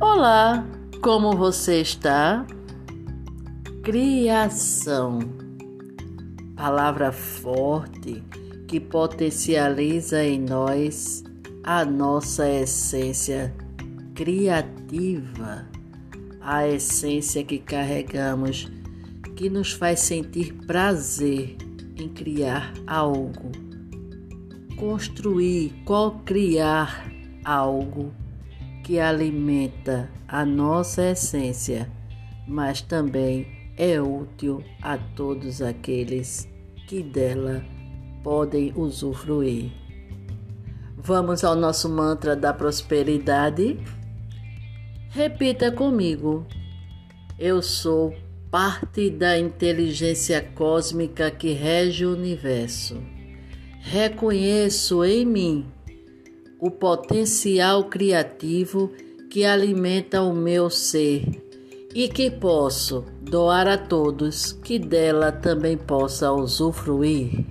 Olá, como você está? Criação. Palavra forte que potencializa em nós a nossa essência criativa, a essência que carregamos que nos faz sentir prazer em criar algo, construir, co-criar algo que alimenta a nossa essência, mas também é útil a todos aqueles que dela podem usufruir. Vamos ao nosso mantra da prosperidade? Repita comigo. Eu sou parte da inteligência cósmica que rege o universo. Reconheço em mim o potencial criativo que alimenta o meu ser e que posso doar a todos que dela também possa usufruir.